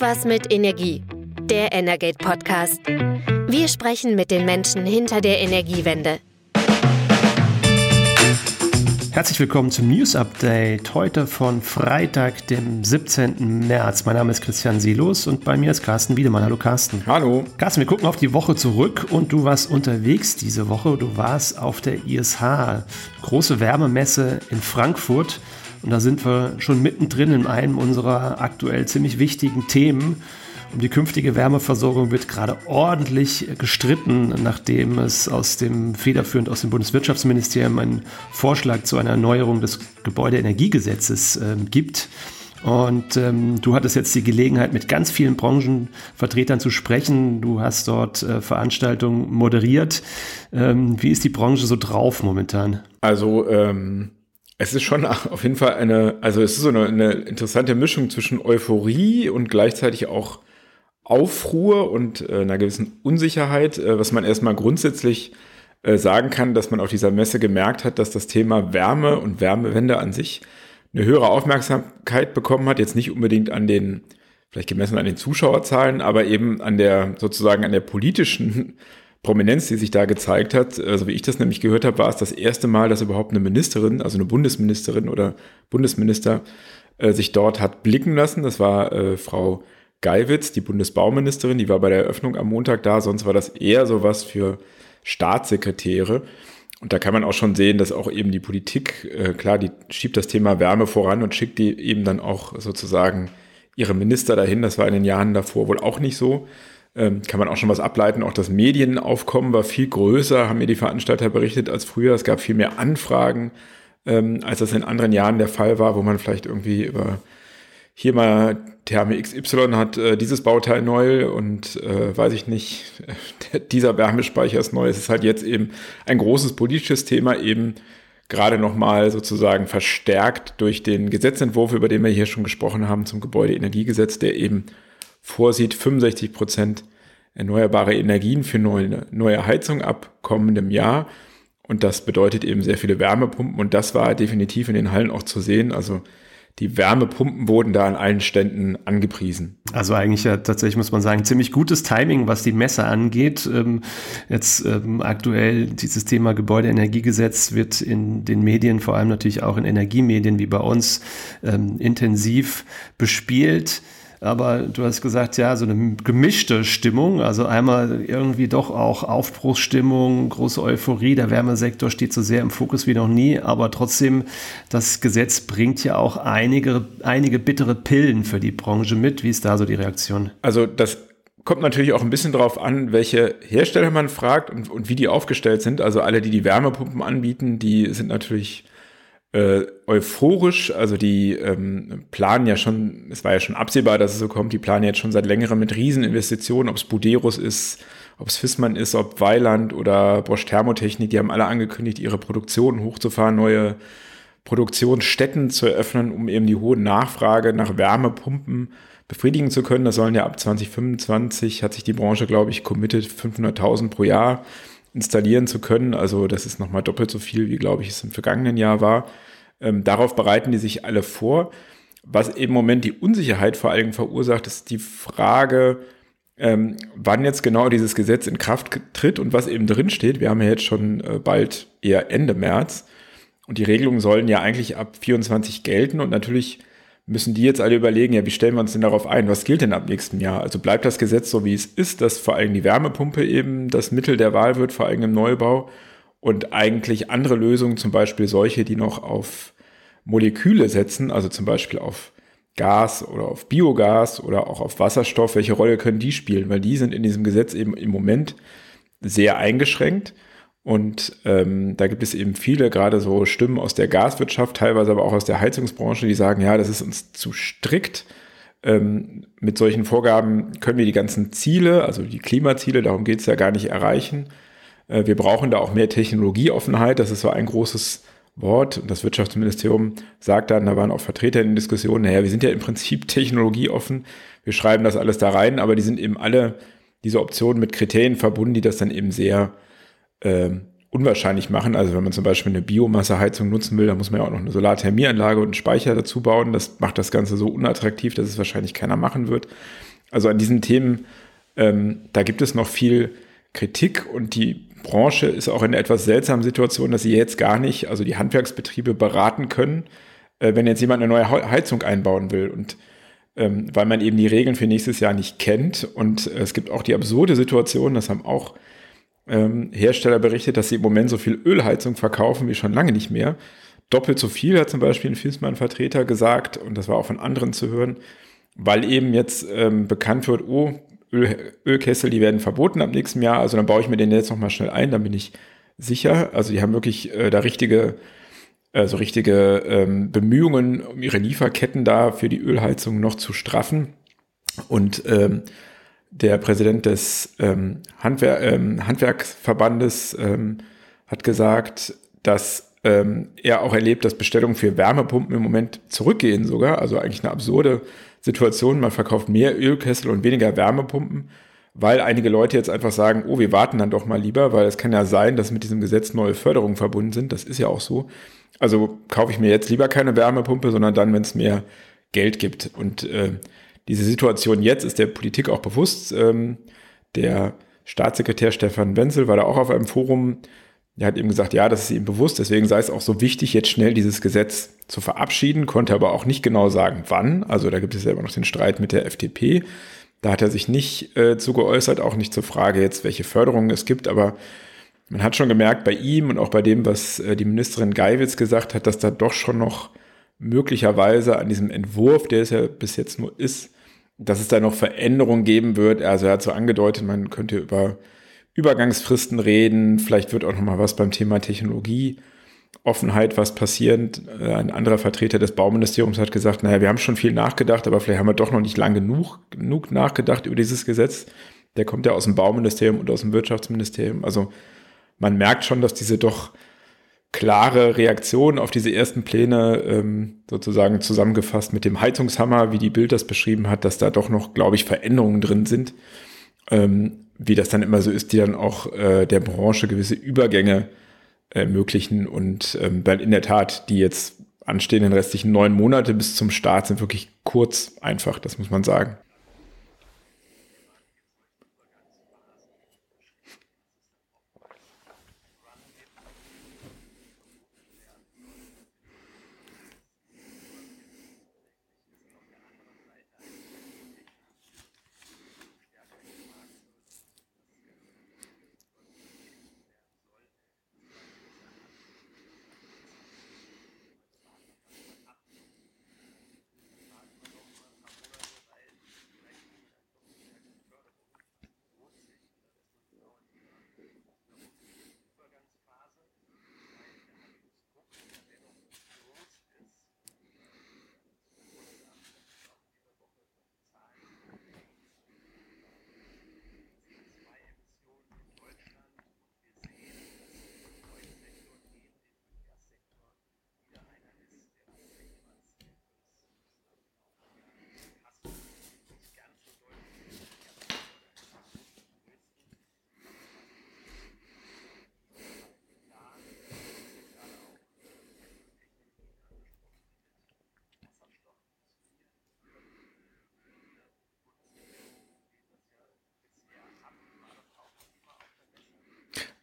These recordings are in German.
Irgendwas mit Energie. Der Energate Podcast. Wir sprechen mit den Menschen hinter der Energiewende. Herzlich willkommen zum News Update. Heute von Freitag, dem 17. März. Mein Name ist Christian Silos und bei mir ist Carsten Wiedemann. Hallo Carsten. Hallo. Carsten, wir gucken auf die Woche zurück und du warst unterwegs diese Woche. Du warst auf der ISH, große Wärmemesse in Frankfurt. Und da sind wir schon mittendrin in einem unserer aktuell ziemlich wichtigen Themen. Um die künftige Wärmeversorgung wird gerade ordentlich gestritten, nachdem es aus dem federführend aus dem Bundeswirtschaftsministerium einen Vorschlag zu einer Erneuerung des Gebäudeenergiegesetzes äh, gibt. Und ähm, du hattest jetzt die Gelegenheit, mit ganz vielen Branchenvertretern zu sprechen. Du hast dort äh, Veranstaltungen moderiert. Ähm, wie ist die Branche so drauf momentan? Also ähm, es ist schon auf jeden Fall eine, also es ist so eine, eine interessante Mischung zwischen Euphorie und gleichzeitig auch Aufruhr und äh, einer gewissen Unsicherheit, äh, was man erstmal grundsätzlich äh, sagen kann, dass man auf dieser Messe gemerkt hat, dass das Thema Wärme und Wärmewende an sich eine höhere Aufmerksamkeit bekommen hat. Jetzt nicht unbedingt an den, vielleicht gemessen an den Zuschauerzahlen, aber eben an der sozusagen an der politischen Prominenz, die sich da gezeigt hat. Also wie ich das nämlich gehört habe, war es das erste Mal, dass überhaupt eine Ministerin, also eine Bundesministerin oder Bundesminister äh, sich dort hat blicken lassen. Das war äh, Frau Geiwitz, die Bundesbauministerin, die war bei der Eröffnung am Montag da, sonst war das eher sowas für Staatssekretäre. Und da kann man auch schon sehen, dass auch eben die Politik, äh, klar, die schiebt das Thema Wärme voran und schickt die eben dann auch sozusagen ihre Minister dahin. Das war in den Jahren davor wohl auch nicht so. Ähm, kann man auch schon was ableiten. Auch das Medienaufkommen war viel größer, haben mir die Veranstalter berichtet als früher. Es gab viel mehr Anfragen, ähm, als das in anderen Jahren der Fall war, wo man vielleicht irgendwie über hier mal Therme XY hat äh, dieses Bauteil neu und äh, weiß ich nicht, dieser Wärmespeicher ist neu. Es ist halt jetzt eben ein großes politisches Thema, eben gerade nochmal sozusagen verstärkt durch den Gesetzentwurf, über den wir hier schon gesprochen haben, zum Gebäudeenergiegesetz, der eben vorsieht, 65 Prozent erneuerbare Energien für neue, neue Heizung ab kommendem Jahr. Und das bedeutet eben sehr viele Wärmepumpen. Und das war definitiv in den Hallen auch zu sehen. Also die Wärmepumpen wurden da an allen Ständen angepriesen. Also eigentlich ja tatsächlich muss man sagen, ziemlich gutes Timing, was die Messe angeht. Ähm, jetzt ähm, aktuell dieses Thema Gebäudeenergiegesetz wird in den Medien, vor allem natürlich auch in Energiemedien wie bei uns, ähm, intensiv bespielt. Aber du hast gesagt, ja, so eine gemischte Stimmung. Also einmal irgendwie doch auch Aufbruchsstimmung, große Euphorie. Der Wärmesektor steht so sehr im Fokus wie noch nie. Aber trotzdem, das Gesetz bringt ja auch einige, einige bittere Pillen für die Branche mit. Wie ist da so die Reaktion? Also das kommt natürlich auch ein bisschen darauf an, welche Hersteller man fragt und, und wie die aufgestellt sind. Also alle, die die Wärmepumpen anbieten, die sind natürlich äh, euphorisch. Also die ähm, planen ja schon, es war ja schon absehbar, dass es so kommt, die planen jetzt schon seit längerem mit Rieseninvestitionen, ob es Buderus ist, ob es Fissmann ist, ob Weiland oder Bosch Thermotechnik, die haben alle angekündigt, ihre Produktion hochzufahren, neue Produktionsstätten zu eröffnen, um eben die hohe Nachfrage nach Wärmepumpen befriedigen zu können. Das sollen ja ab 2025, hat sich die Branche, glaube ich, committed, 500.000 pro Jahr installieren zu können. Also das ist nochmal doppelt so viel, wie, glaube ich, es im vergangenen Jahr war. Ähm, darauf bereiten die sich alle vor. Was im Moment die Unsicherheit vor allem verursacht, ist die Frage, ähm, wann jetzt genau dieses Gesetz in Kraft tritt und was eben drin steht. Wir haben ja jetzt schon äh, bald eher Ende März und die Regelungen sollen ja eigentlich ab 24 gelten und natürlich müssen die jetzt alle überlegen, ja, wie stellen wir uns denn darauf ein? Was gilt denn ab nächstem Jahr? Also bleibt das Gesetz so, wie es ist, dass vor allem die Wärmepumpe eben das Mittel der Wahl wird, vor allem im Neubau und eigentlich andere Lösungen, zum Beispiel solche, die noch auf Moleküle setzen, also zum Beispiel auf Gas oder auf Biogas oder auch auf Wasserstoff, welche Rolle können die spielen? Weil die sind in diesem Gesetz eben im Moment sehr eingeschränkt. Und ähm, da gibt es eben viele, gerade so Stimmen aus der Gaswirtschaft, teilweise aber auch aus der Heizungsbranche, die sagen, ja, das ist uns zu strikt. Ähm, mit solchen Vorgaben können wir die ganzen Ziele, also die Klimaziele, darum geht es ja gar nicht erreichen. Äh, wir brauchen da auch mehr Technologieoffenheit. Das ist so ein großes Wort. Und das Wirtschaftsministerium sagt dann, da waren auch Vertreter in den Diskussionen, naja, wir sind ja im Prinzip technologieoffen. Wir schreiben das alles da rein, aber die sind eben alle diese Optionen mit Kriterien verbunden, die das dann eben sehr äh, unwahrscheinlich machen. Also wenn man zum Beispiel eine Biomasseheizung nutzen will, dann muss man ja auch noch eine Solarthermieanlage und einen Speicher dazu bauen. Das macht das Ganze so unattraktiv, dass es wahrscheinlich keiner machen wird. Also an diesen Themen, ähm, da gibt es noch viel Kritik und die Branche ist auch in einer etwas seltsamen Situation, dass sie jetzt gar nicht, also die Handwerksbetriebe beraten können, äh, wenn jetzt jemand eine neue Heizung einbauen will. Und ähm, weil man eben die Regeln für nächstes Jahr nicht kennt. Und äh, es gibt auch die absurde Situation, das haben auch ähm, Hersteller berichtet, dass sie im Moment so viel Ölheizung verkaufen wie schon lange nicht mehr. Doppelt so viel hat zum Beispiel ein Filzmann-Vertreter gesagt, und das war auch von anderen zu hören, weil eben jetzt ähm, bekannt wird, oh, Öl, Ölkessel, die werden verboten ab nächstem Jahr, also dann baue ich mir den jetzt nochmal schnell ein, dann bin ich sicher. Also die haben wirklich äh, da richtige, also richtige ähm, Bemühungen, um ihre Lieferketten da für die Ölheizung noch zu straffen. Und ähm, der Präsident des ähm, Handwer ähm, Handwerksverbandes ähm, hat gesagt, dass ähm, er auch erlebt, dass Bestellungen für Wärmepumpen im Moment zurückgehen sogar. Also eigentlich eine absurde Situation. Man verkauft mehr Ölkessel und weniger Wärmepumpen, weil einige Leute jetzt einfach sagen, oh, wir warten dann doch mal lieber, weil es kann ja sein, dass mit diesem Gesetz neue Förderungen verbunden sind. Das ist ja auch so. Also kaufe ich mir jetzt lieber keine Wärmepumpe, sondern dann, wenn es mehr Geld gibt. Und äh, diese Situation jetzt ist der Politik auch bewusst. Ähm, der Staatssekretär Stefan Wenzel war da auch auf einem Forum. Er hat eben gesagt, ja, das ist ihm bewusst. Deswegen sei es auch so wichtig, jetzt schnell dieses Gesetz zu verabschieden, konnte aber auch nicht genau sagen, wann. Also da gibt es ja immer noch den Streit mit der FDP. Da hat er sich nicht äh, zu geäußert, auch nicht zur Frage jetzt, welche Förderungen es gibt. Aber man hat schon gemerkt bei ihm und auch bei dem, was äh, die Ministerin Geiwitz gesagt hat, dass da doch schon noch möglicherweise an diesem Entwurf, der es ja bis jetzt nur ist, dass es da noch Veränderungen geben wird. Also er hat so angedeutet, man könnte über Übergangsfristen reden, vielleicht wird auch noch mal was beim Thema Technologie, Offenheit, was passiert. Äh, ein anderer Vertreter des Bauministeriums hat gesagt, naja, wir haben schon viel nachgedacht, aber vielleicht haben wir doch noch nicht lang genug, genug nachgedacht über dieses Gesetz. Der kommt ja aus dem Bauministerium und aus dem Wirtschaftsministerium. Also man merkt schon, dass diese doch klare Reaktion auf diese ersten Pläne ähm, sozusagen zusammengefasst mit dem Heizungshammer, wie die Bild das beschrieben hat, dass da doch noch, glaube ich, Veränderungen drin sind, ähm, wie das dann immer so ist, die dann auch äh, der Branche gewisse Übergänge ermöglichen und ähm, weil in der Tat die jetzt anstehenden restlichen neun Monate bis zum Start sind wirklich kurz einfach, das muss man sagen.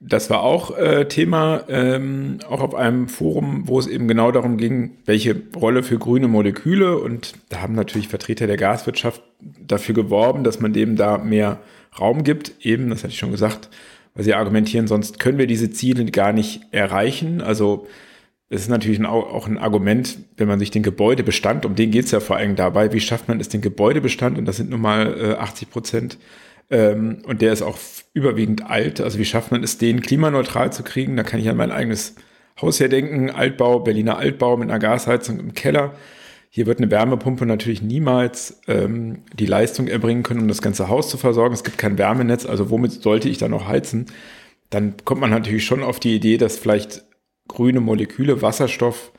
Das war auch äh, Thema, ähm, auch auf einem Forum, wo es eben genau darum ging, welche Rolle für grüne Moleküle. Und da haben natürlich Vertreter der Gaswirtschaft dafür geworben, dass man dem da mehr Raum gibt. Eben, das hatte ich schon gesagt, weil sie argumentieren, sonst können wir diese Ziele gar nicht erreichen. Also es ist natürlich auch ein Argument, wenn man sich den Gebäudebestand, um den geht es ja vor allem dabei, wie schafft man es, den Gebäudebestand, und das sind nun mal äh, 80 Prozent ähm, und der ist auch überwiegend alt. Also wie schafft man es, den klimaneutral zu kriegen? Da kann ich an mein eigenes Haus hier denken. Altbau, Berliner Altbau mit einer Gasheizung im Keller. Hier wird eine Wärmepumpe natürlich niemals ähm, die Leistung erbringen können, um das ganze Haus zu versorgen. Es gibt kein Wärmenetz, also womit sollte ich da noch heizen? Dann kommt man natürlich schon auf die Idee, dass vielleicht grüne Moleküle, Wasserstoff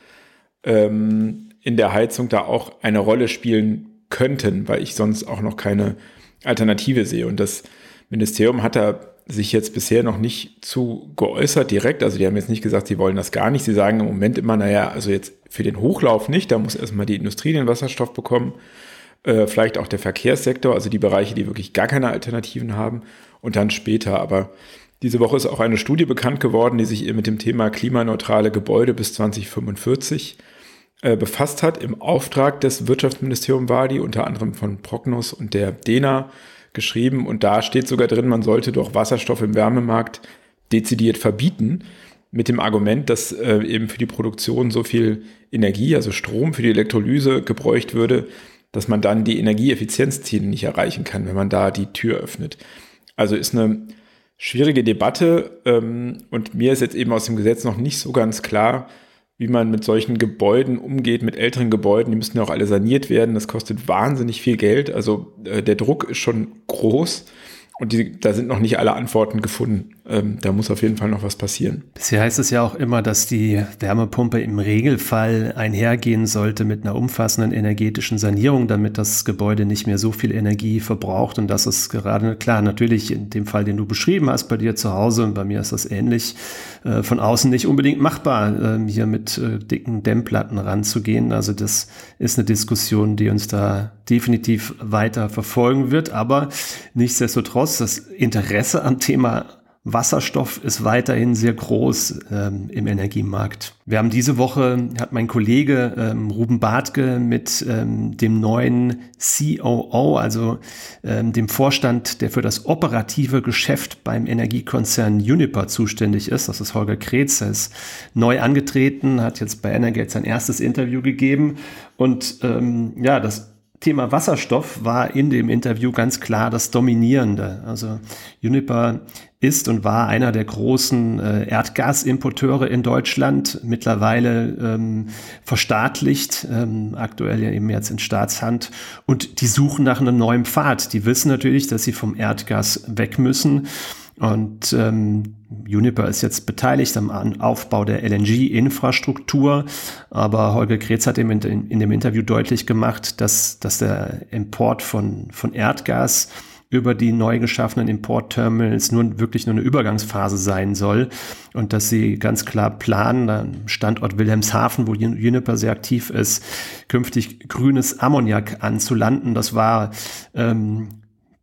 ähm, in der Heizung da auch eine Rolle spielen könnten, weil ich sonst auch noch keine Alternative sehe. Und das Ministerium hat da sich jetzt bisher noch nicht zu geäußert direkt. Also die haben jetzt nicht gesagt, sie wollen das gar nicht. Sie sagen im Moment immer, naja, also jetzt für den Hochlauf nicht, da muss erstmal die Industrie den Wasserstoff bekommen. äh, vielleicht auch der Verkehrssektor, also die Bereiche, die wirklich gar keine Alternativen haben und dann später. Aber diese Woche ist auch eine Studie bekannt geworden, die sich mit dem Thema klimaneutrale Gebäude bis 2045 äh, befasst hat. Im Auftrag des Wirtschaftsministeriums war die, unter anderem von Prognos und der DENA geschrieben. Und da steht sogar drin, man sollte doch Wasserstoff im Wärmemarkt dezidiert verbieten, mit dem Argument, dass äh, eben für die Produktion so viel Energie, also Strom für die Elektrolyse gebräucht würde, dass man dann die Energieeffizienzziele nicht erreichen kann, wenn man da die Tür öffnet. Also ist eine schwierige Debatte ähm, und mir ist jetzt eben aus dem Gesetz noch nicht so ganz klar, wie man mit solchen Gebäuden umgeht, mit älteren Gebäuden. Die müssen ja auch alle saniert werden. Das kostet wahnsinnig viel Geld. Also äh, der Druck ist schon groß. Und die, da sind noch nicht alle Antworten gefunden. Ähm, da muss auf jeden Fall noch was passieren. Bisher heißt es ja auch immer, dass die Wärmepumpe im Regelfall einhergehen sollte mit einer umfassenden energetischen Sanierung, damit das Gebäude nicht mehr so viel Energie verbraucht. Und das ist gerade klar, natürlich in dem Fall, den du beschrieben hast, bei dir zu Hause und bei mir ist das ähnlich, äh, von außen nicht unbedingt machbar, äh, hier mit äh, dicken Dämmplatten ranzugehen. Also das ist eine Diskussion, die uns da definitiv weiter verfolgen wird. Aber nichtsdestotrotz, das Interesse am Thema Wasserstoff ist weiterhin sehr groß ähm, im Energiemarkt. Wir haben diese Woche, hat mein Kollege ähm, Ruben Bartke mit ähm, dem neuen COO, also ähm, dem Vorstand, der für das operative Geschäft beim Energiekonzern Uniper zuständig ist, das ist Holger Kretz, er ist neu angetreten, hat jetzt bei Energate sein erstes Interview gegeben und ähm, ja, das Thema Wasserstoff war in dem Interview ganz klar das Dominierende. Also Uniper ist und war einer der großen äh, Erdgasimporteure in Deutschland, mittlerweile ähm, verstaatlicht, ähm, aktuell ja eben jetzt in Staatshand. Und die suchen nach einem neuen Pfad. Die wissen natürlich, dass sie vom Erdgas weg müssen. Und ähm, Uniper ist jetzt beteiligt am Aufbau der LNG-Infrastruktur, aber Holger Kretz hat in, in, dem Interview deutlich gemacht, dass, dass der Import von, von Erdgas über die neu geschaffenen Importterminals nur wirklich nur eine Übergangsphase sein soll und dass sie ganz klar planen, am Standort Wilhelmshaven, wo Uniper sehr aktiv ist, künftig grünes Ammoniak anzulanden. Das war ähm,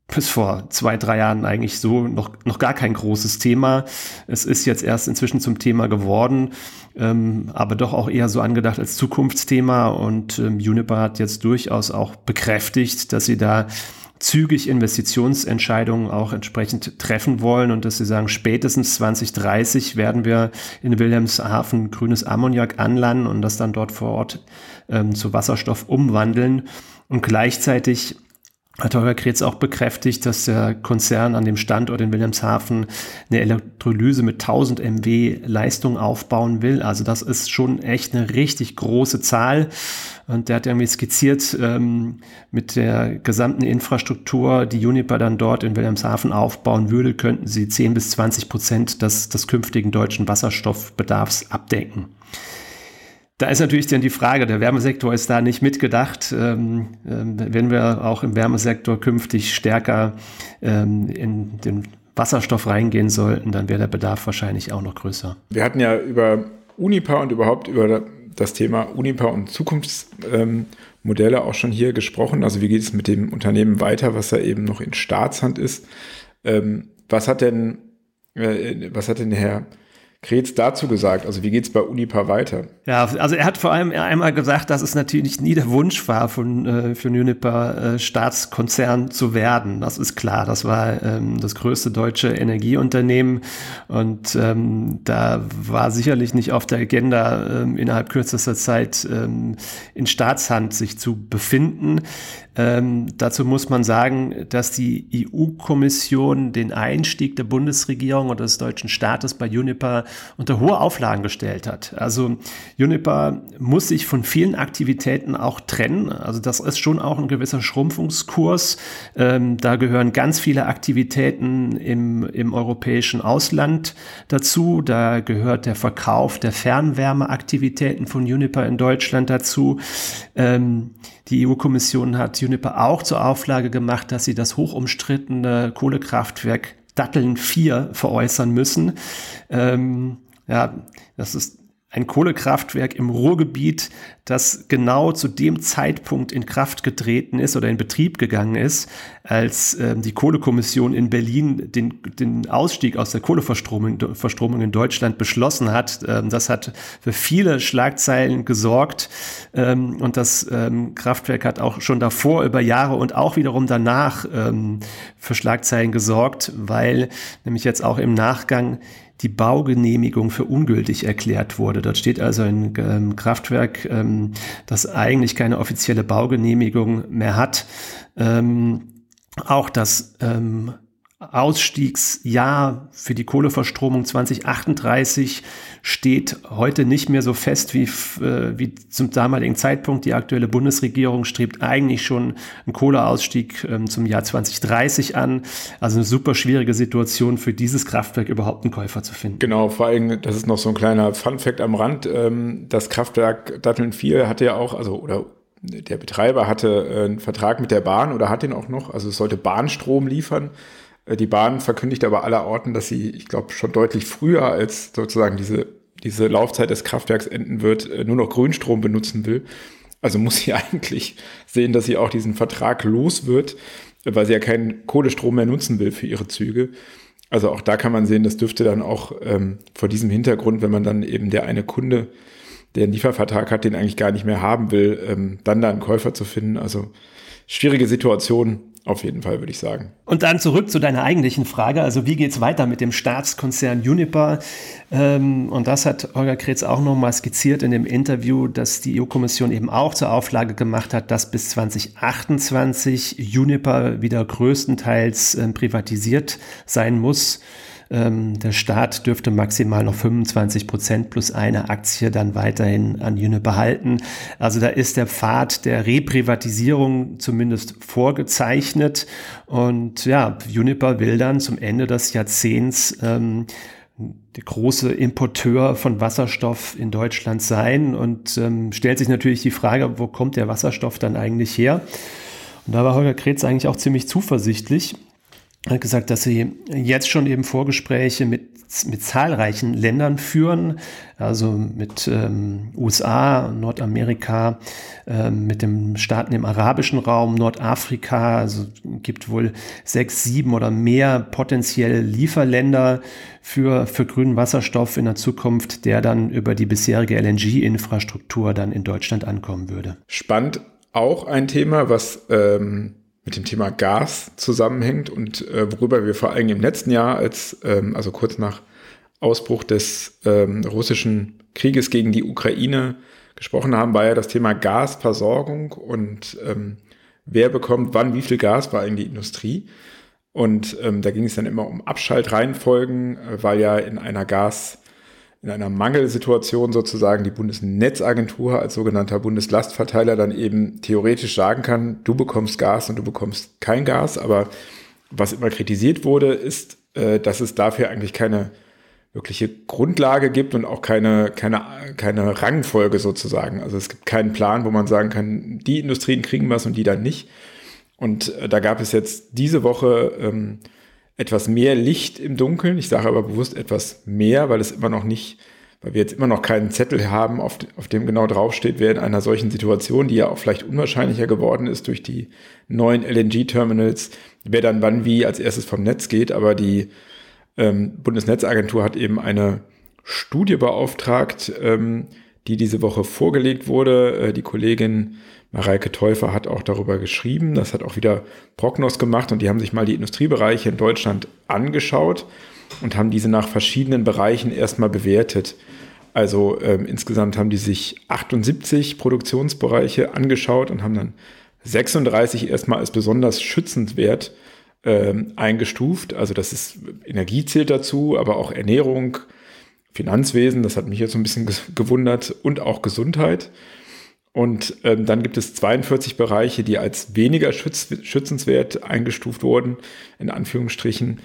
bis vor zwei, drei Jahren eigentlich so noch, noch gar kein großes Thema. Es ist jetzt erst inzwischen zum Thema geworden, ähm, aber doch auch eher so angedacht als Zukunftsthema. Und ähm, Uniper hat jetzt durchaus auch bekräftigt, dass sie da zügig Investitionsentscheidungen auch entsprechend treffen wollen und dass sie sagen, spätestens 2030 werden wir in Wilhelmshaven grünes Ammoniak anlanden und das dann dort vor Ort ähm, zu Wasserstoff umwandeln. Und gleichzeitig hat Holger Kretz auch bekräftigt, dass der Konzern an dem Standort in Wilhelmshaven eine Elektrolyse mit 1000 MW Leistung aufbauen will. Also das ist schon echt eine richtig große Zahl. Und der hat irgendwie skizziert, ähm, mit der gesamten Infrastruktur, die Uniper dann dort in Wilhelmshaven aufbauen würde, könnten sie 10 bis 20 Prozent des, des künftigen deutschen Wasserstoffbedarfs abdecken. Da ist natürlich dann die Frage, der Wärmesektor ist da nicht mitgedacht. Ähm, ähm, wenn wir auch im Wärmesektor künftig stärker ähm, in den Wasserstoff reingehen sollten, dann wäre der Bedarf wahrscheinlich auch noch größer. Wir hatten ja über Unipa und überhaupt über das Thema Unipa und Zukunftsmodelle auch schon hier gesprochen. Also wie geht es mit dem Unternehmen weiter, was ja eben noch in Staatshand ist? Was hat denn, äh, was hat denn Herr Kretz dazu gesagt? Also wie geht es bei Unipa weiter? Ja, also er hat vor allem einmal gesagt, dass es natürlich nie der Wunsch war, von, äh, für Uniper äh, Staatskonzern zu werden. Das ist klar. Das war ähm, das größte deutsche Energieunternehmen und ähm, da war sicherlich nicht auf der Agenda, ähm, innerhalb kürzester Zeit ähm, in Staatshand sich zu befinden. Ähm, dazu muss man sagen, dass die EU-Kommission den Einstieg der Bundesregierung und des deutschen Staates bei Uniper unter hohe Auflagen gestellt hat. Also Uniper muss sich von vielen Aktivitäten auch trennen. Also das ist schon auch ein gewisser Schrumpfungskurs. Ähm, da gehören ganz viele Aktivitäten im, im europäischen Ausland dazu. Da gehört der Verkauf der Fernwärmeaktivitäten von Uniper in Deutschland dazu. Ähm, die EU-Kommission hat Uniper auch zur Auflage gemacht, dass sie das hochumstrittene Kohlekraftwerk Datteln 4 veräußern müssen. Ähm, ja, das ist ein Kohlekraftwerk im Ruhrgebiet, das genau zu dem Zeitpunkt in Kraft getreten ist oder in Betrieb gegangen ist, als ähm, die Kohlekommission in Berlin den, den Ausstieg aus der Kohleverstromung Verstromung in Deutschland beschlossen hat. Ähm, das hat für viele Schlagzeilen gesorgt ähm, und das ähm, Kraftwerk hat auch schon davor über Jahre und auch wiederum danach ähm, für Schlagzeilen gesorgt, weil nämlich jetzt auch im Nachgang die Baugenehmigung für ungültig erklärt wurde. Dort steht also ein ähm, Kraftwerk, ähm, das eigentlich keine offizielle Baugenehmigung mehr hat. Ähm, auch das ähm, Ausstiegsjahr für die Kohleverstromung 2038 steht heute nicht mehr so fest wie, äh, wie zum damaligen Zeitpunkt. Die aktuelle Bundesregierung strebt eigentlich schon einen Kohleausstieg ähm, zum Jahr 2030 an. Also eine super schwierige Situation für dieses Kraftwerk überhaupt einen Käufer zu finden. Genau, vor allem, das ist noch so ein kleiner Fun-Fact am Rand. Ähm, das Kraftwerk Datteln 4 hatte ja auch, also oder der Betreiber hatte äh, einen Vertrag mit der Bahn oder hat den auch noch. Also es sollte Bahnstrom liefern. Äh, die Bahn verkündigt aber aller Orten, dass sie, ich glaube, schon deutlich früher als sozusagen diese, diese Laufzeit des Kraftwerks enden wird, äh, nur noch Grünstrom benutzen will. Also muss sie eigentlich sehen, dass sie auch diesen Vertrag los wird, weil sie ja keinen Kohlestrom mehr nutzen will für ihre Züge. Also auch da kann man sehen, das dürfte dann auch ähm, vor diesem Hintergrund, wenn man dann eben der eine Kunde, der einen Liefervertrag hat, den eigentlich gar nicht mehr haben will, ähm, dann da einen Käufer zu finden. Also schwierige Situation. Auf jeden Fall, würde ich sagen. Und dann zurück zu deiner eigentlichen Frage. Also wie geht es weiter mit dem Staatskonzern Uniper? Ähm, und das hat Holger Kretz auch nochmal skizziert in dem Interview, dass die EU-Kommission eben auch zur Auflage gemacht hat, dass bis 2028 Uniper wieder größtenteils äh, privatisiert sein muss. Ähm, der Staat dürfte maximal noch 25 Prozent plus eine Aktie dann weiterhin an Jüne behalten. Also da ist der Pfad der Reprivatisierung zumindest vorgezeichnet. Und ja, Juniper will dann zum Ende des Jahrzehnts ähm, der große Importeur von Wasserstoff in Deutschland sein und ähm, stellt sich natürlich die Frage, wo kommt der Wasserstoff dann eigentlich her? Und da war Holger Kretz eigentlich auch ziemlich zuversichtlich hat gesagt, dass sie jetzt schon eben Vorgespräche mit, mit zahlreichen Ländern führen, also mit ähm, USA, Nordamerika, ähm, mit den Staaten im arabischen Raum, Nordafrika, also gibt wohl sechs, sieben oder mehr potenzielle Lieferländer für, für grünen Wasserstoff in der Zukunft, der dann über die bisherige LNG-Infrastruktur dann in Deutschland ankommen würde. Spannend auch ein Thema, was ähm mit dem Thema Gas zusammenhängt und äh, worüber wir vor allem im letzten Jahr, als ähm, also kurz nach Ausbruch des ähm, russischen Krieges gegen die Ukraine gesprochen haben, war ja das Thema Gasversorgung und ähm, wer bekommt wann wie viel Gas war eigentlich die Industrie. Und ähm, da ging es dann immer um Abschaltreihenfolgen, äh, weil ja in einer Gas in einer Mangelsituation sozusagen die Bundesnetzagentur als sogenannter Bundeslastverteiler dann eben theoretisch sagen kann, du bekommst Gas und du bekommst kein Gas. Aber was immer kritisiert wurde, ist, äh, dass es dafür eigentlich keine wirkliche Grundlage gibt und auch keine, keine, keine Rangfolge sozusagen. Also es gibt keinen Plan, wo man sagen kann, die Industrien kriegen was und die dann nicht. Und äh, da gab es jetzt diese Woche ähm, etwas mehr Licht im Dunkeln. Ich sage aber bewusst etwas mehr, weil es immer noch nicht, weil wir jetzt immer noch keinen Zettel haben, auf, auf dem genau draufsteht, wer in einer solchen Situation, die ja auch vielleicht unwahrscheinlicher geworden ist durch die neuen LNG-Terminals, wer dann wann wie als erstes vom Netz geht. Aber die ähm, Bundesnetzagentur hat eben eine Studie beauftragt, ähm, die diese Woche vorgelegt wurde. Äh, die Kollegin Mareike Täufer hat auch darüber geschrieben. Das hat auch wieder Prognos gemacht und die haben sich mal die Industriebereiche in Deutschland angeschaut und haben diese nach verschiedenen Bereichen erstmal bewertet. Also ähm, insgesamt haben die sich 78 Produktionsbereiche angeschaut und haben dann 36 erstmal als besonders schützenswert ähm, eingestuft. Also das ist Energie zählt dazu, aber auch Ernährung, Finanzwesen, das hat mich jetzt so ein bisschen gewundert, und auch Gesundheit. Und ähm, dann gibt es 42 Bereiche, die als weniger schütz schützenswert eingestuft wurden, in Anführungsstrichen.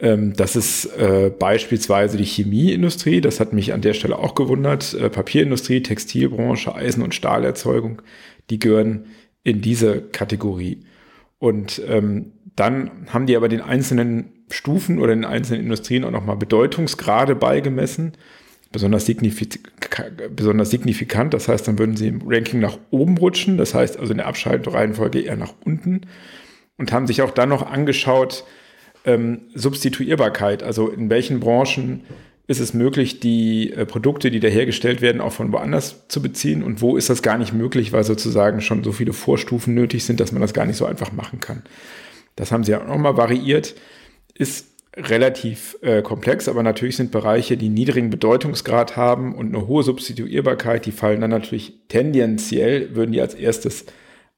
Ähm, das ist äh, beispielsweise die Chemieindustrie, das hat mich an der Stelle auch gewundert. Äh, Papierindustrie, Textilbranche, Eisen- und Stahlerzeugung, die gehören in diese Kategorie. Und ähm, dann haben die aber den einzelnen Stufen oder den einzelnen Industrien auch nochmal Bedeutungsgrade beigemessen. Besonders, signifik besonders signifikant. Das heißt, dann würden sie im Ranking nach oben rutschen. Das heißt also in der Abschaltreihenfolge eher nach unten. Und haben sich auch dann noch angeschaut, ähm, Substituierbarkeit, also in welchen Branchen ist es möglich, die äh, Produkte, die da hergestellt werden, auch von woanders zu beziehen und wo ist das gar nicht möglich, weil sozusagen schon so viele Vorstufen nötig sind, dass man das gar nicht so einfach machen kann. Das haben sie auch nochmal variiert, ist relativ äh, komplex, aber natürlich sind Bereiche, die niedrigen Bedeutungsgrad haben und eine hohe Substituierbarkeit, die fallen dann natürlich tendenziell, würden die als erstes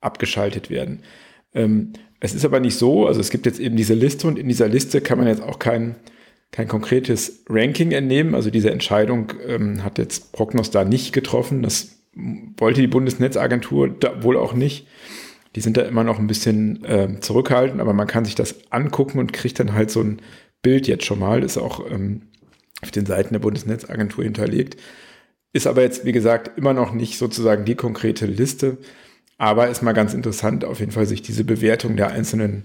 abgeschaltet werden. Ähm, es ist aber nicht so, also es gibt jetzt eben diese Liste und in dieser Liste kann man jetzt auch kein, kein konkretes Ranking entnehmen. Also diese Entscheidung ähm, hat jetzt Prognos da nicht getroffen. Das wollte die Bundesnetzagentur wohl auch nicht. Die sind da immer noch ein bisschen äh, zurückhaltend, aber man kann sich das angucken und kriegt dann halt so ein Bild jetzt schon mal. Ist auch ähm, auf den Seiten der Bundesnetzagentur hinterlegt. Ist aber jetzt, wie gesagt, immer noch nicht sozusagen die konkrete Liste. Aber ist mal ganz interessant, auf jeden Fall sich diese Bewertung der einzelnen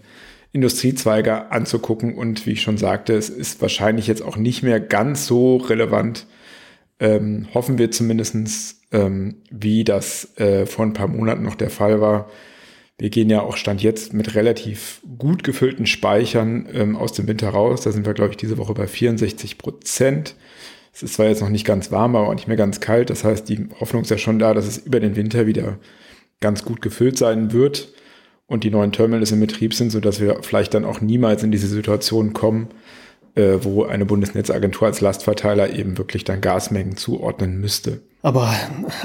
Industriezweige anzugucken. Und wie ich schon sagte, es ist wahrscheinlich jetzt auch nicht mehr ganz so relevant, ähm, hoffen wir zumindestens, ähm, wie das äh, vor ein paar Monaten noch der Fall war. Wir gehen ja auch Stand jetzt mit relativ gut gefüllten Speichern ähm, aus dem Winter raus. Da sind wir, glaube ich, diese Woche bei 64 Prozent. Es ist zwar jetzt noch nicht ganz warm, aber auch nicht mehr ganz kalt. Das heißt, die Hoffnung ist ja schon da, dass es über den Winter wieder ganz gut gefüllt sein wird und die neuen Terminals in Betrieb sind, sodass wir vielleicht dann auch niemals in diese Situation kommen, äh, wo eine Bundesnetzagentur als Lastverteiler eben wirklich dann Gasmengen zuordnen müsste. Aber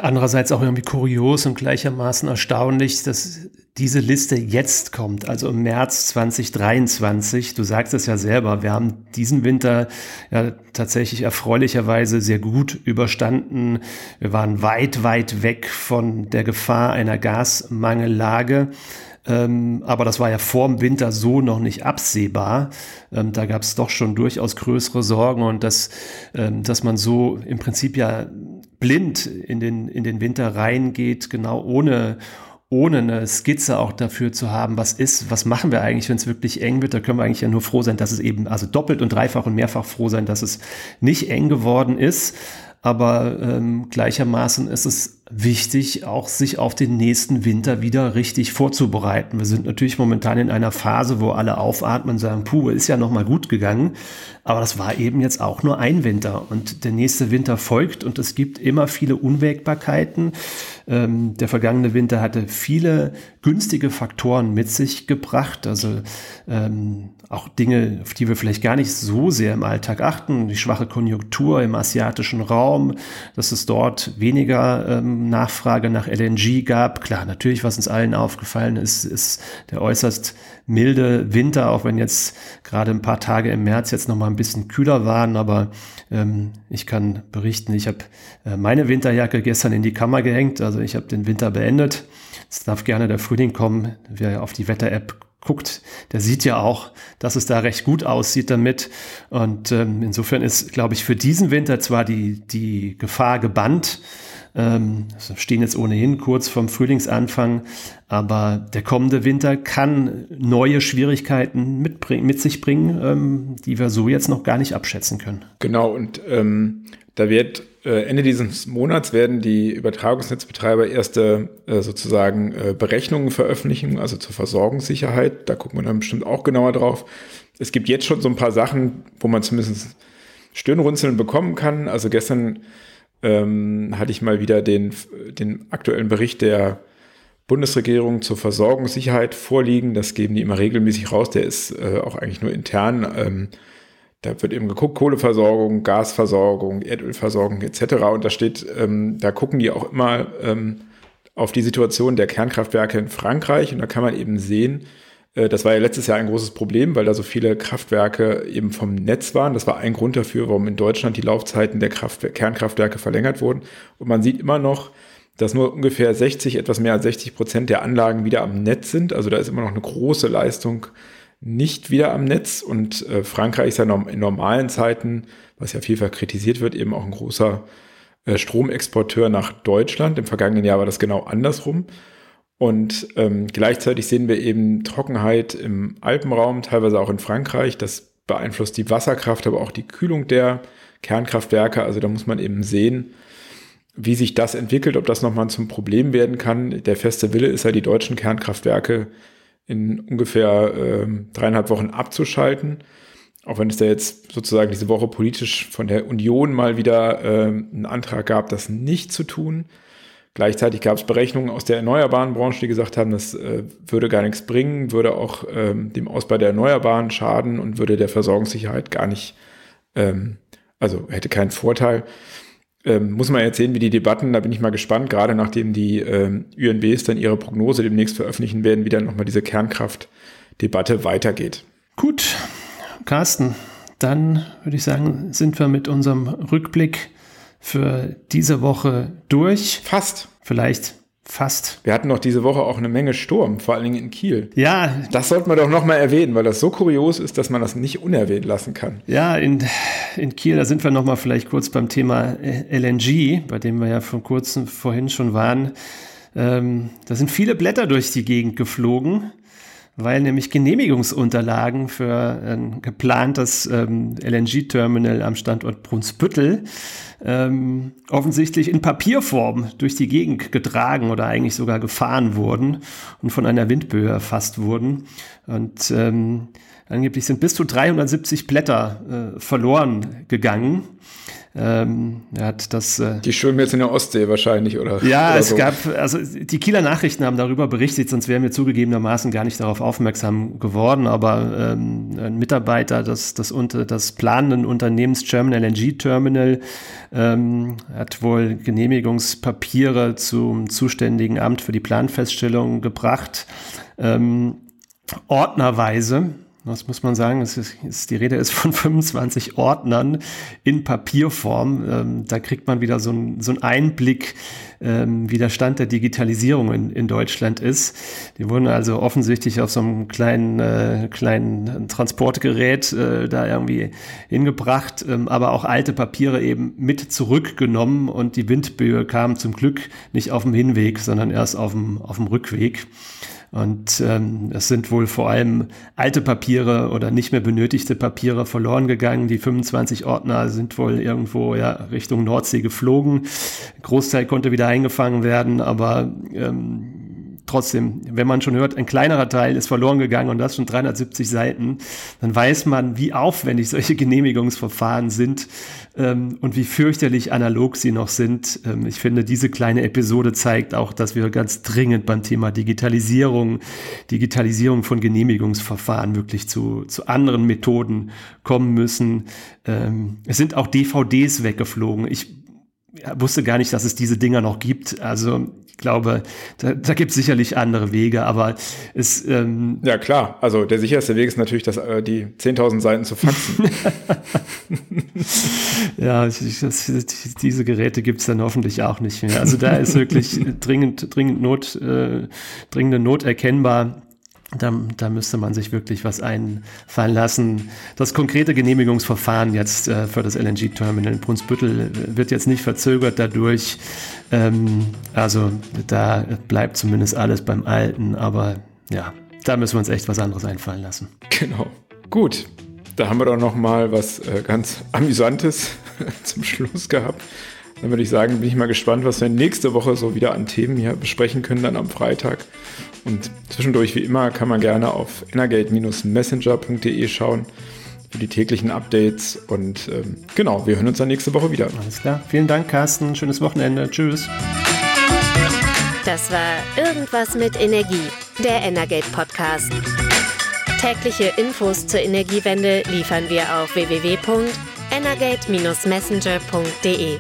andererseits auch irgendwie kurios und gleichermaßen erstaunlich, dass diese Liste jetzt kommt, also im März 2023. Du sagst es ja selber, wir haben diesen Winter ja tatsächlich erfreulicherweise sehr gut überstanden. Wir waren weit, weit weg von der Gefahr einer Gasmangellage. Ähm, aber das war ja vor dem Winter so noch nicht absehbar. Ähm, da gab es doch schon durchaus größere Sorgen und dass, ähm, dass man so im Prinzip ja blind in den, in den Winter reingeht, genau ohne, ohne eine Skizze auch dafür zu haben, was ist, was machen wir eigentlich, wenn es wirklich eng wird, da können wir eigentlich ja nur froh sein, dass es eben, also doppelt und dreifach und mehrfach froh sein, dass es nicht eng geworden ist. Aber ähm, gleichermaßen ist es wichtig, auch sich auf den nächsten Winter wieder richtig vorzubereiten. Wir sind natürlich momentan in einer Phase, wo alle aufatmen und sagen, puh, ist ja noch mal gut gegangen. Aber das war eben jetzt auch nur ein Winter und der nächste Winter folgt und es gibt immer viele Unwägbarkeiten. Ähm, der vergangene Winter hatte viele günstige Faktoren mit sich gebracht, also ähm, auch Dinge, auf die wir vielleicht gar nicht so sehr im Alltag achten. Die schwache Konjunktur im asiatischen Raum, dass es dort weniger ähm, Nachfrage nach LNG gab. Klar, natürlich, was uns allen aufgefallen ist, ist der äußerst milde Winter, auch wenn jetzt gerade ein paar Tage im März jetzt noch mal ein bisschen kühler waren. Aber ähm, ich kann berichten, ich habe äh, meine Winterjacke gestern in die Kammer gehängt. Also ich habe den Winter beendet. Es darf gerne der Frühling kommen. Wer auf die Wetter-App guckt, der sieht ja auch, dass es da recht gut aussieht damit. Und ähm, insofern ist, glaube ich, für diesen Winter zwar die, die Gefahr gebannt, ähm, stehen jetzt ohnehin kurz vom Frühlingsanfang, aber der kommende Winter kann neue Schwierigkeiten mitbringen, mit sich bringen, ähm, die wir so jetzt noch gar nicht abschätzen können. Genau, und ähm, da wird äh, Ende dieses Monats werden die Übertragungsnetzbetreiber erste äh, sozusagen äh, Berechnungen veröffentlichen, also zur Versorgungssicherheit. Da gucken wir dann bestimmt auch genauer drauf. Es gibt jetzt schon so ein paar Sachen, wo man zumindest Stirnrunzeln bekommen kann. Also gestern ähm, hatte ich mal wieder den, den aktuellen Bericht der Bundesregierung zur Versorgungssicherheit vorliegen. Das geben die immer regelmäßig raus. Der ist äh, auch eigentlich nur intern. Ähm, da wird eben geguckt, Kohleversorgung, Gasversorgung, Erdölversorgung etc. Und da steht, ähm, da gucken die auch immer ähm, auf die Situation der Kernkraftwerke in Frankreich. Und da kann man eben sehen, das war ja letztes Jahr ein großes Problem, weil da so viele Kraftwerke eben vom Netz waren. Das war ein Grund dafür, warum in Deutschland die Laufzeiten der Kraftwer Kernkraftwerke verlängert wurden. Und man sieht immer noch, dass nur ungefähr 60, etwas mehr als 60 Prozent der Anlagen wieder am Netz sind. Also da ist immer noch eine große Leistung nicht wieder am Netz. Und äh, Frankreich ist ja in normalen Zeiten, was ja vielfach kritisiert wird, eben auch ein großer äh, Stromexporteur nach Deutschland. Im vergangenen Jahr war das genau andersrum. Und ähm, gleichzeitig sehen wir eben Trockenheit im Alpenraum, teilweise auch in Frankreich. Das beeinflusst die Wasserkraft, aber auch die Kühlung der Kernkraftwerke. Also da muss man eben sehen, wie sich das entwickelt, ob das nochmal zum Problem werden kann. Der feste Wille ist ja, die deutschen Kernkraftwerke in ungefähr äh, dreieinhalb Wochen abzuschalten. Auch wenn es da jetzt sozusagen diese Woche politisch von der Union mal wieder äh, einen Antrag gab, das nicht zu tun. Gleichzeitig gab es Berechnungen aus der erneuerbaren Branche, die gesagt haben, das äh, würde gar nichts bringen, würde auch ähm, dem Ausbau der Erneuerbaren schaden und würde der Versorgungssicherheit gar nicht, ähm, also hätte keinen Vorteil. Ähm, muss man jetzt sehen, wie die Debatten, da bin ich mal gespannt, gerade nachdem die ähm, UNBs dann ihre Prognose demnächst veröffentlichen werden, wie dann nochmal diese Kernkraftdebatte weitergeht. Gut, Carsten, dann würde ich sagen, sind wir mit unserem Rückblick für diese Woche durch. Fast. Vielleicht fast. Wir hatten noch diese Woche auch eine Menge Sturm, vor allen Dingen in Kiel. Ja. Das sollte man doch nochmal erwähnen, weil das so kurios ist, dass man das nicht unerwähnt lassen kann. Ja, in, in Kiel, da sind wir nochmal vielleicht kurz beim Thema LNG, bei dem wir ja vor kurzem vorhin schon waren. Ähm, da sind viele Blätter durch die Gegend geflogen weil nämlich Genehmigungsunterlagen für ein geplantes ähm, LNG-Terminal am Standort Brunsbüttel ähm, offensichtlich in Papierform durch die Gegend getragen oder eigentlich sogar gefahren wurden und von einer Windböe erfasst wurden. Und ähm, angeblich sind bis zu 370 Blätter äh, verloren gegangen. Ähm, er hat das. Äh, die schwimmen jetzt in der Ostsee wahrscheinlich, oder? Ja, oder es so. gab, also die Kieler Nachrichten haben darüber berichtet, sonst wären wir zugegebenermaßen gar nicht darauf aufmerksam geworden. Aber ähm, ein Mitarbeiter des, des, unter, des planenden Unternehmens German LNG Terminal ähm, hat wohl Genehmigungspapiere zum zuständigen Amt für die Planfeststellung gebracht. Ähm, ordnerweise was muss man sagen? Es ist, die Rede ist von 25 Ordnern in Papierform. Ähm, da kriegt man wieder so, ein, so einen Einblick, ähm, wie der Stand der Digitalisierung in, in, Deutschland ist. Die wurden also offensichtlich auf so einem kleinen, äh, kleinen Transportgerät äh, da irgendwie hingebracht, ähm, aber auch alte Papiere eben mit zurückgenommen und die Windböe kam zum Glück nicht auf dem Hinweg, sondern erst auf dem, auf dem Rückweg. Und ähm, es sind wohl vor allem alte Papiere oder nicht mehr benötigte Papiere verloren gegangen. Die 25 Ordner sind wohl irgendwo ja, Richtung Nordsee geflogen. Großteil konnte wieder eingefangen werden, aber ähm, trotzdem, wenn man schon hört, ein kleinerer Teil ist verloren gegangen und das schon 370 Seiten, dann weiß man, wie aufwendig solche Genehmigungsverfahren sind ähm, und wie fürchterlich analog sie noch sind. Ähm, ich finde, diese kleine Episode zeigt auch, dass wir ganz dringend beim Thema Digitalisierung, Digitalisierung von Genehmigungsverfahren wirklich zu, zu anderen Methoden kommen müssen. Ähm, es sind auch DVDs weggeflogen. Ich wusste gar nicht, dass es diese Dinger noch gibt. Also ich glaube, da, da gibt es sicherlich andere Wege, aber es. Ähm ja, klar. Also der sicherste Weg ist natürlich, dass, äh, die 10.000 Seiten zu faxen. ja, das, diese Geräte gibt es dann hoffentlich auch nicht mehr. Also da ist wirklich dringend, dringend Not, äh, dringende Not erkennbar. Da, da müsste man sich wirklich was einfallen lassen. Das konkrete Genehmigungsverfahren jetzt äh, für das LNG-Terminal in Brunsbüttel wird jetzt nicht verzögert dadurch. Ähm, also da bleibt zumindest alles beim Alten, aber ja, da müssen wir uns echt was anderes einfallen lassen. Genau. Gut, da haben wir doch noch mal was äh, ganz Amüsantes zum Schluss gehabt. Dann würde ich sagen, bin ich mal gespannt, was wir nächste Woche so wieder an Themen hier besprechen können, dann am Freitag. Und zwischendurch, wie immer, kann man gerne auf energate-messenger.de schauen für die täglichen Updates. Und ähm, genau, wir hören uns dann nächste Woche wieder. Alles klar. Vielen Dank, Carsten. Schönes Wochenende. Tschüss. Das war Irgendwas mit Energie, der Energate Podcast. Tägliche Infos zur Energiewende liefern wir auf www.energate-messenger.de.